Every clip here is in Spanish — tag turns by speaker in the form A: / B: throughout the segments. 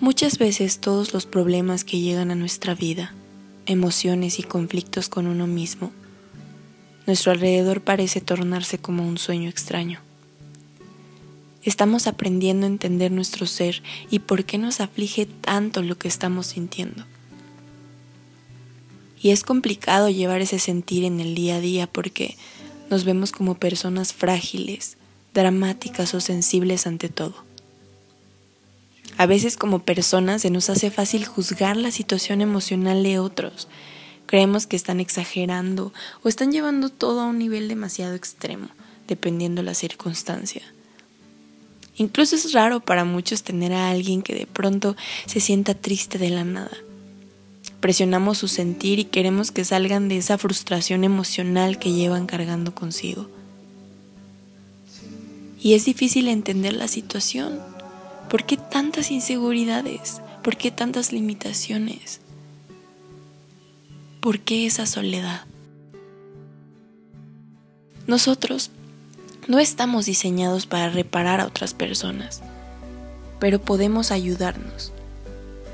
A: Muchas veces todos los problemas que llegan a nuestra vida, emociones y conflictos con uno mismo, nuestro alrededor parece tornarse como un sueño extraño. Estamos aprendiendo a entender nuestro ser y por qué nos aflige tanto lo que estamos sintiendo. Y es complicado llevar ese sentir en el día a día porque nos vemos como personas frágiles, dramáticas o sensibles ante todo. A veces como personas se nos hace fácil juzgar la situación emocional de otros. Creemos que están exagerando o están llevando todo a un nivel demasiado extremo, dependiendo la circunstancia. Incluso es raro para muchos tener a alguien que de pronto se sienta triste de la nada. Presionamos su sentir y queremos que salgan de esa frustración emocional que llevan cargando consigo. Y es difícil entender la situación ¿Por qué tantas inseguridades? ¿Por qué tantas limitaciones? ¿Por qué esa soledad? Nosotros no estamos diseñados para reparar a otras personas, pero podemos ayudarnos.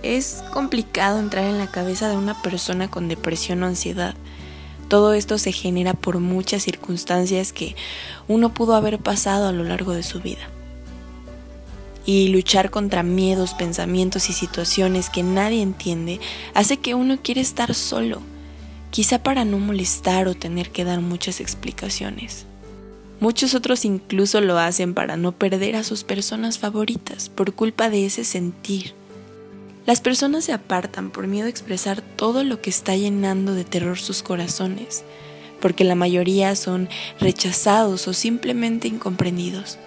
A: Es complicado entrar en la cabeza de una persona con depresión o ansiedad. Todo esto se genera por muchas circunstancias que uno pudo haber pasado a lo largo de su vida y luchar contra miedos, pensamientos y situaciones que nadie entiende hace que uno quiera estar solo, quizá para no molestar o tener que dar muchas explicaciones. Muchos otros incluso lo hacen para no perder a sus personas favoritas por culpa de ese sentir. Las personas se apartan por miedo a expresar todo lo que está llenando de terror sus corazones, porque la mayoría son rechazados o simplemente incomprendidos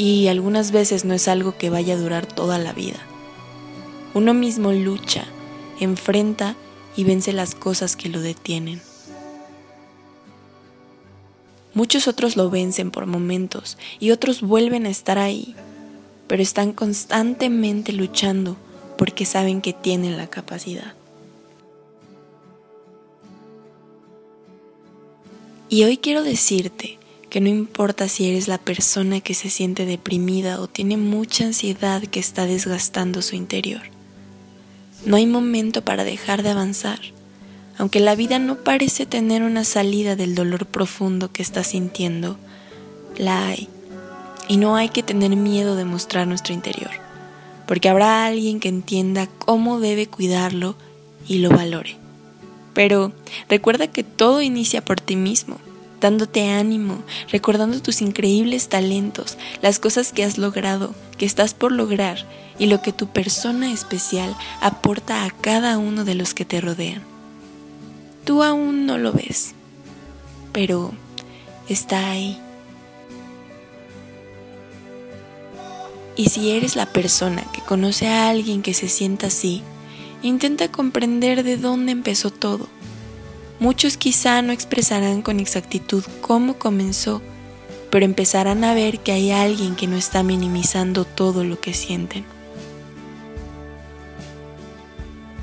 A: y algunas veces no es algo que vaya a durar toda la vida. Uno mismo lucha, enfrenta y vence las cosas que lo detienen. Muchos otros lo vencen por momentos y otros vuelven a estar ahí, pero están constantemente luchando porque saben que tienen la capacidad. Y hoy quiero decirte que no importa si eres la persona que se siente deprimida o tiene mucha ansiedad que está desgastando su interior. No hay momento para dejar de avanzar, aunque la vida no parece tener una salida del dolor profundo que estás sintiendo, la hay. Y no hay que tener miedo de mostrar nuestro interior, porque habrá alguien que entienda cómo debe cuidarlo y lo valore. Pero recuerda que todo inicia por ti mismo dándote ánimo, recordando tus increíbles talentos, las cosas que has logrado, que estás por lograr y lo que tu persona especial aporta a cada uno de los que te rodean. Tú aún no lo ves, pero está ahí. Y si eres la persona que conoce a alguien que se sienta así, intenta comprender de dónde empezó todo Muchos quizá no expresarán con exactitud cómo comenzó, pero empezarán a ver que hay alguien que no está minimizando todo lo que sienten.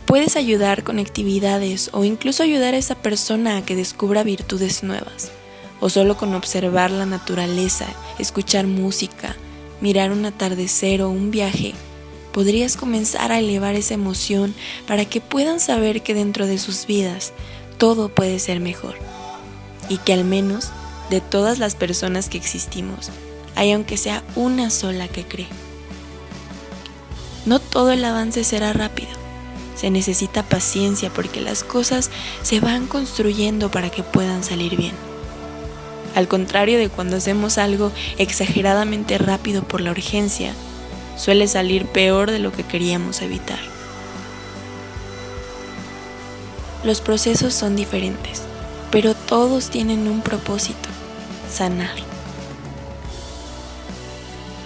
A: Puedes ayudar con actividades o incluso ayudar a esa persona a que descubra virtudes nuevas, o solo con observar la naturaleza, escuchar música, mirar un atardecer o un viaje, podrías comenzar a elevar esa emoción para que puedan saber que dentro de sus vidas todo puede ser mejor y que al menos de todas las personas que existimos hay aunque sea una sola que cree. No todo el avance será rápido. Se necesita paciencia porque las cosas se van construyendo para que puedan salir bien. Al contrario de cuando hacemos algo exageradamente rápido por la urgencia, suele salir peor de lo que queríamos evitar. Los procesos son diferentes, pero todos tienen un propósito, sanar.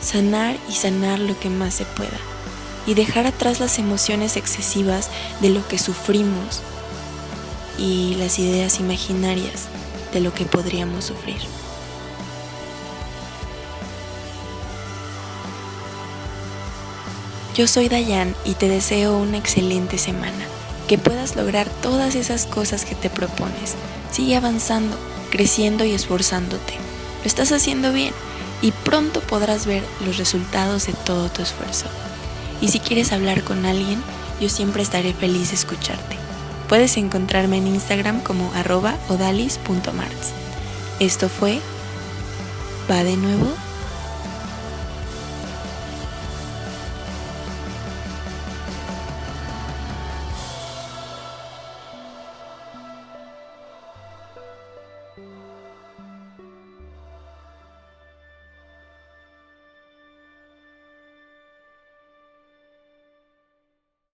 A: Sanar y sanar lo que más se pueda y dejar atrás las emociones excesivas de lo que sufrimos y las ideas imaginarias de lo que podríamos sufrir. Yo soy Dayan y te deseo una excelente semana que puedas lograr todas esas cosas que te propones. Sigue avanzando, creciendo y esforzándote. Lo estás haciendo bien y pronto podrás ver los resultados de todo tu esfuerzo. Y si quieres hablar con alguien, yo siempre estaré feliz de escucharte. Puedes encontrarme en Instagram como arroba odalis.marts. Esto fue Va de nuevo